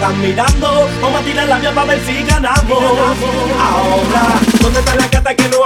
están mirando. Vamos a tirar la mía para ver si ganamos. Ahora, ¿dónde está la gata que no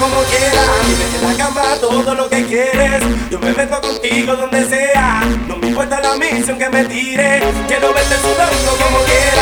como quieras. Tienes en la cama todo lo que quieres. Yo me meto contigo donde sea. No me importa la misión que me tire. Quiero verte sudando como quieras.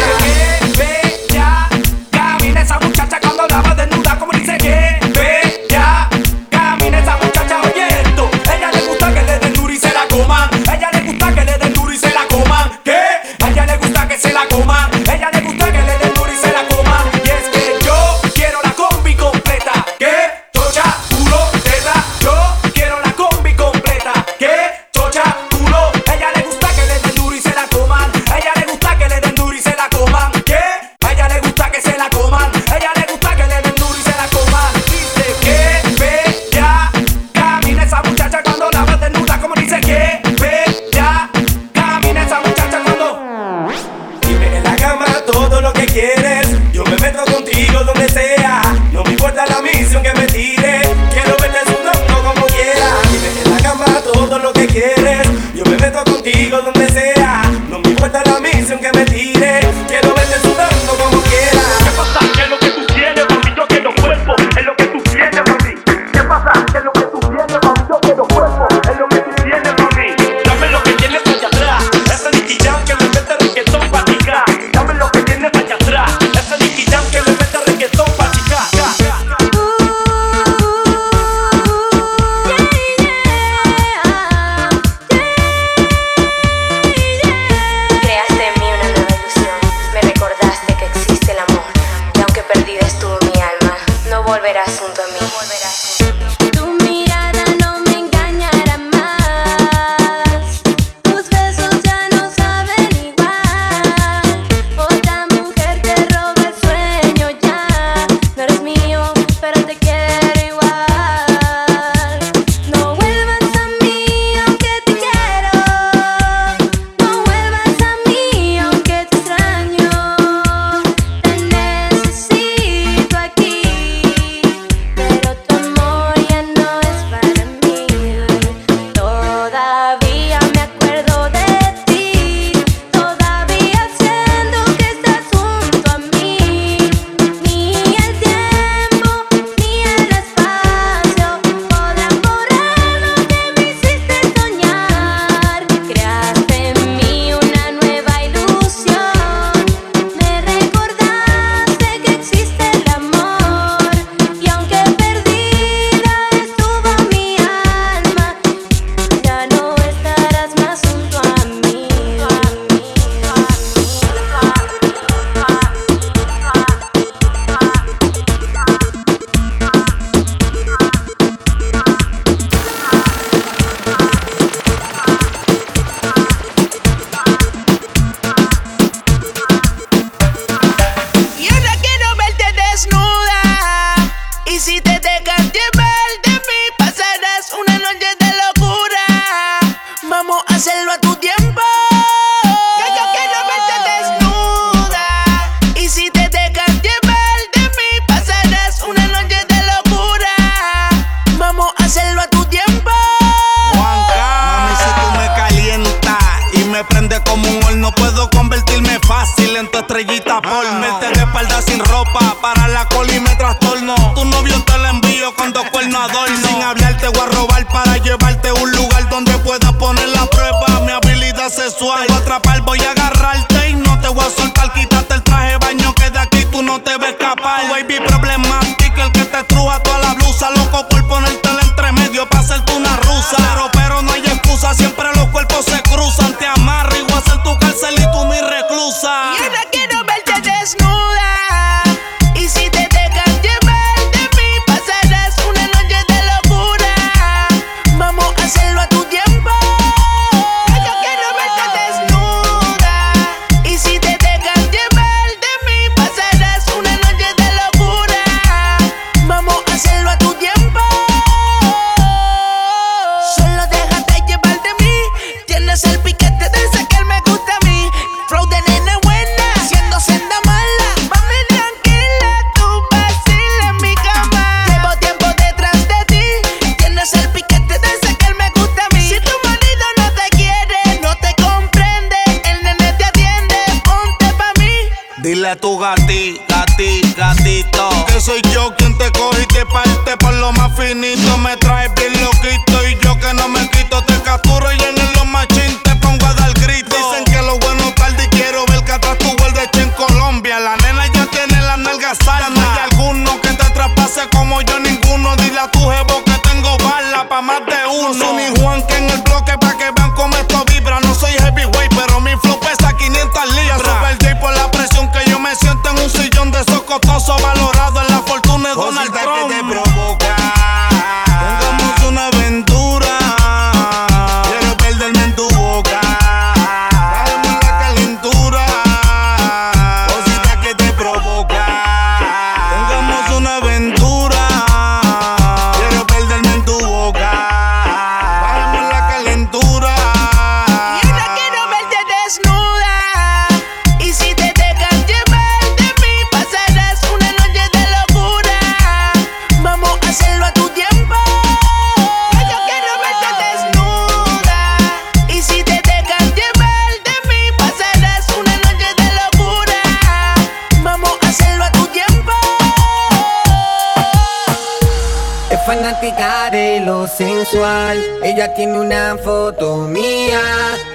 Tiene una foto mía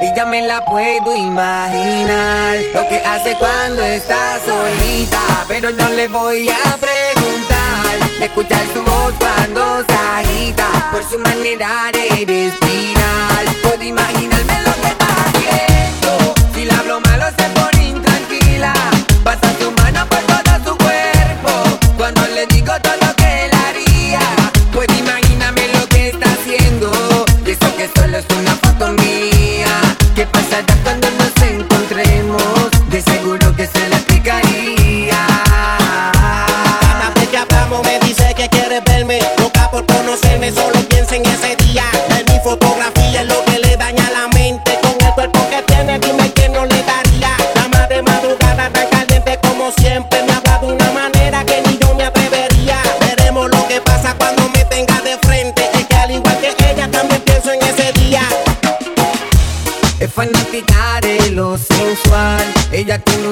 y ya me la puedo imaginar. Lo que hace cuando está solita, pero no le voy a preguntar. Escuchar su voz cuando se agita, por su manera de respirar. Puedo imaginarme lo que está haciendo. Si la hablo malo se pone en ese día. En mi fotografía es lo que le daña la mente. Con el cuerpo que tiene, dime que no le daría. Más de madrugada tan caliente como siempre. Me habla de una manera que ni yo me atrevería. Veremos lo que pasa cuando me tenga de frente. Es que al igual que ella también pienso en ese fanática de lo sensual. Ella tiene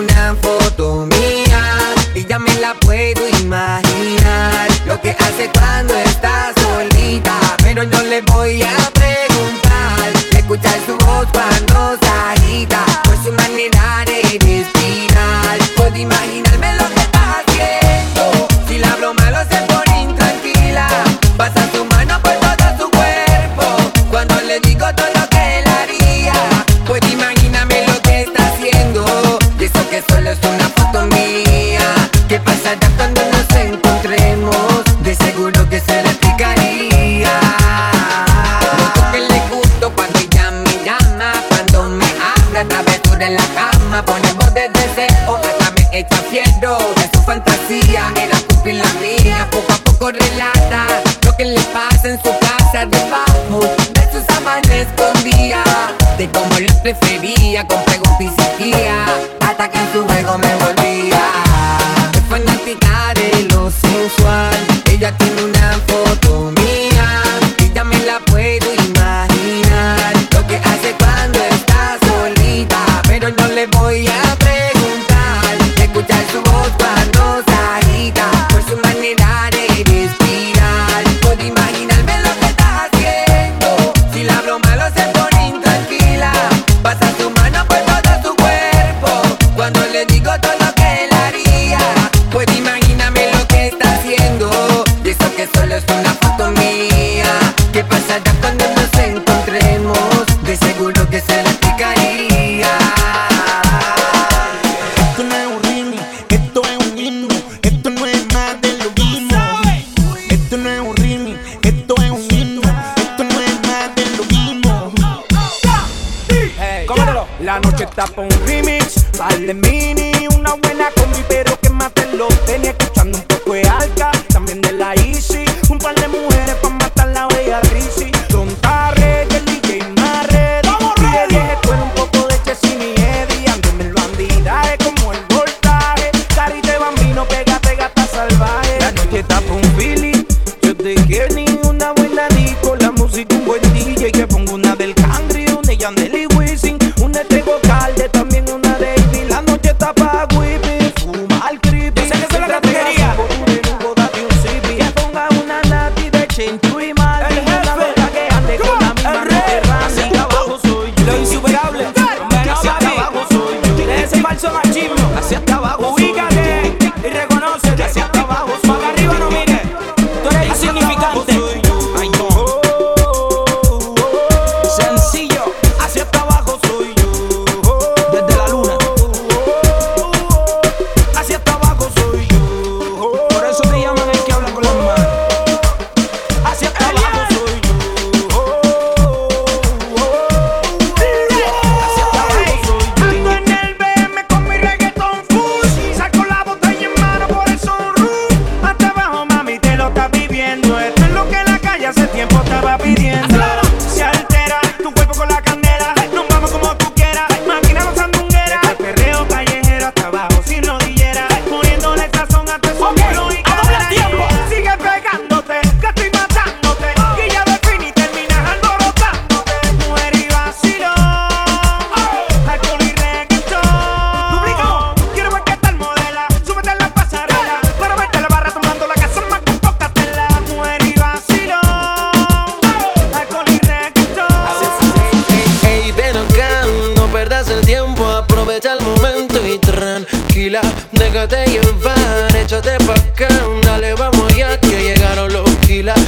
Aprovecha el momento y tranquila, déjate llevar, échate pa' acá, dale, vamos ya que llegaron los kilas.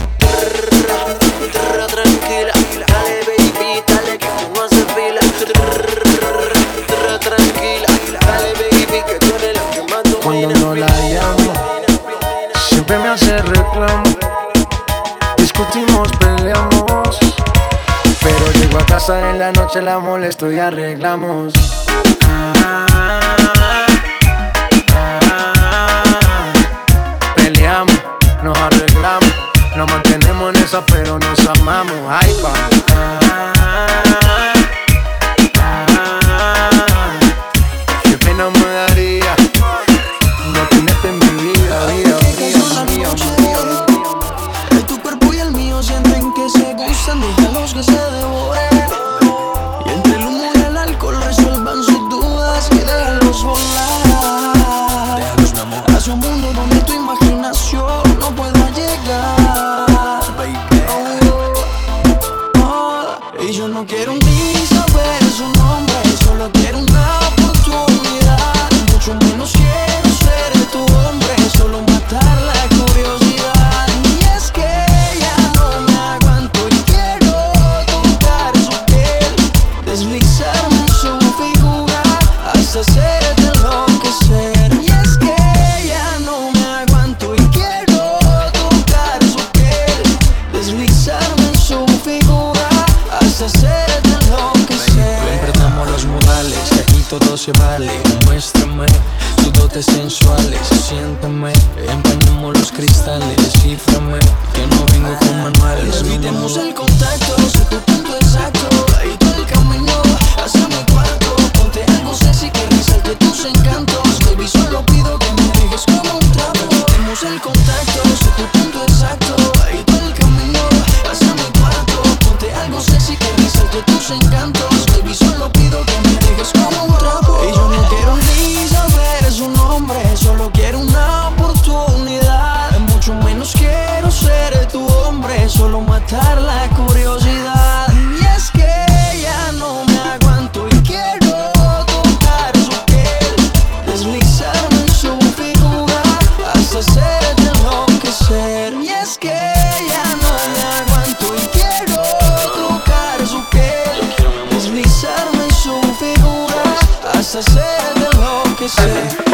Se la molesto y arreglamos. hacerse de lo que sé.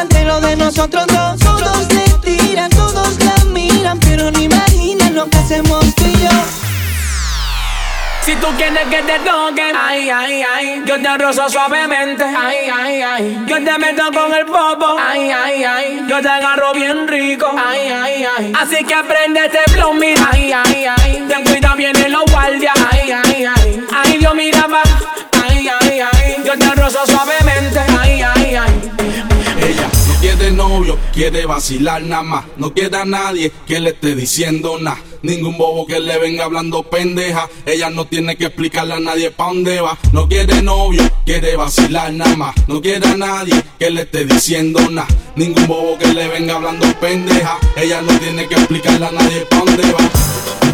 Entre lo de nosotros dos. Todos le tiran, todos la miran, pero no imaginan lo que hacemos tú y yo. Si tú quieres que te toquen, ay, ay, ay, yo te rozo suavemente, ay, ay, ay, yo te meto con el popo, ay, ay, ay, yo te agarro bien rico, ay, ay, ay, así que aprende este flow, mira, ay, ay, ay, ten cuidado, vienen los guardias, novio, quiere vacilar nada más. No quiere a nadie que le esté diciendo nada. Ningún bobo que le venga hablando pendeja. Ella no tiene que explicarle a nadie pa' dónde va. No quiere novio, quiere vacilar nada más. No quiere a nadie que le esté diciendo nada. Ningún bobo que le venga hablando pendeja. Ella no tiene que explicarle a nadie pa' dónde va.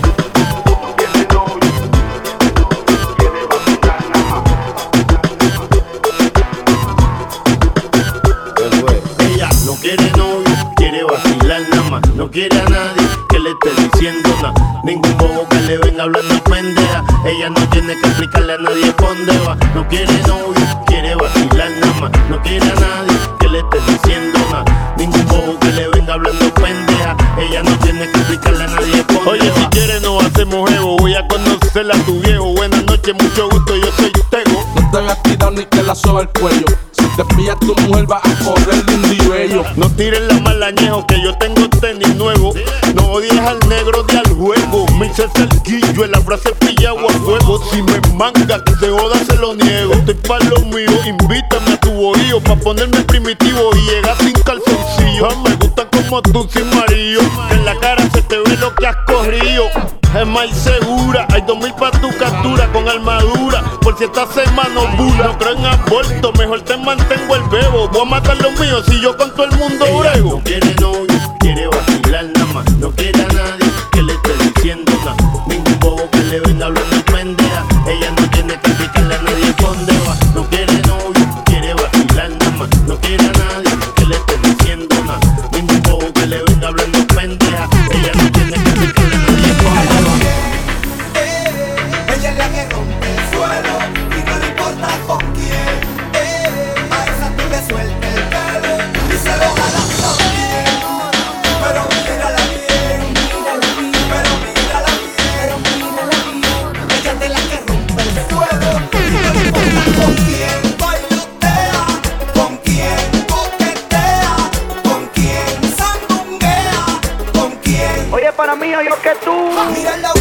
No quiere a nadie que le esté diciendo nada. Ningún bobo que le venga hablando pendeja. Ella no tiene que explicarle a nadie dónde va. No quiere novio, quiere vacilar nada más. No quiere a nadie que le esté diciendo nada. Ningún bobo que le venga hablando pendeja. Ella no tiene que explicarle a nadie dónde Oye, si quieres no hacemos jevo. Voy a conocerla a tu viejo. Buenas noches, mucho gusto, yo soy Tego. No te hagas tirar ni que la soba el cuello. Si te pillas tu mujer va a correr de un bello. No tires la malañejo que yo tengo Me hice cerquillo en la frase pillado a fuego. Si me manga se joda se lo niego. Estoy pa' lo mío, invítame a tu bohío. Pa' ponerme primitivo y llegar sin calzoncillo. Me gustan como tú sin marido. En la cara se te ve lo que has corrido. Es más segura, hay dos mil pa' tu captura con armadura. Por si esta semana bula. No creo en aborto, mejor te mantengo el bebo. Voy a matar los míos si yo con todo el mundo brego. No Lo que tú.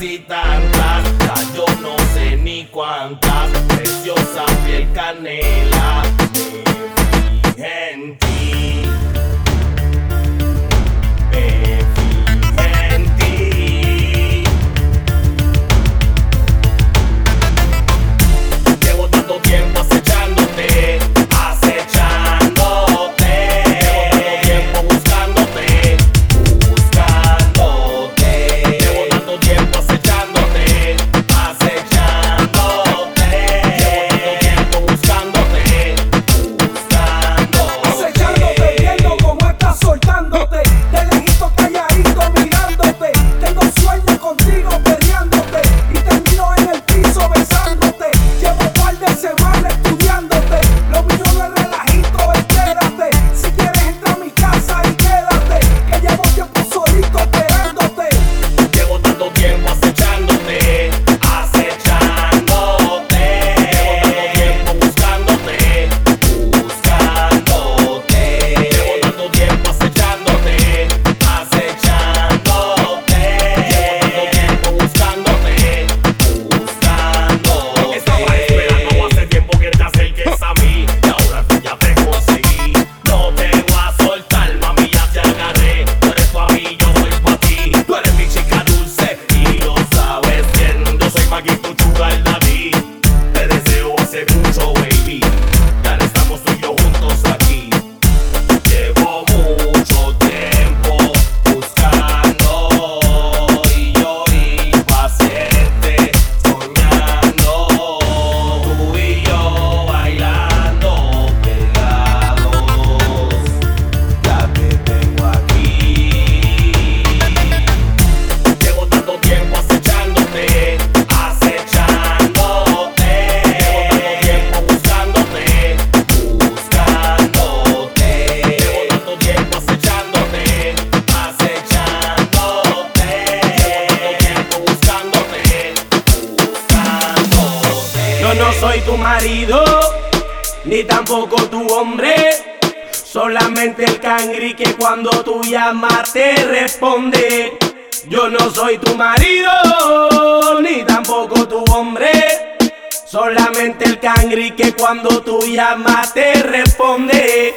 y tantas, yo no sé ni cuántas, preciosa piel canela. ni tampoco tu hombre. Solamente el cangri que cuando tú llamas te responde.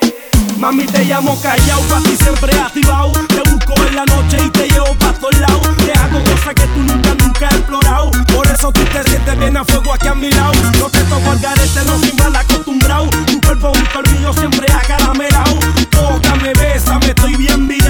Mami, te llamo callao, pa' ti siempre activado. Te busco en la noche y te llevo pa' todos lados. Te hago cosas que tú nunca, nunca has explorado. Por eso tú te sientes bien a fuego aquí a mi lado. No te toco al garete, no soy mal acostumbrado. Tu cuerpo, un tornillo siempre acaramelo. Toca, me besa, me estoy bien vivo.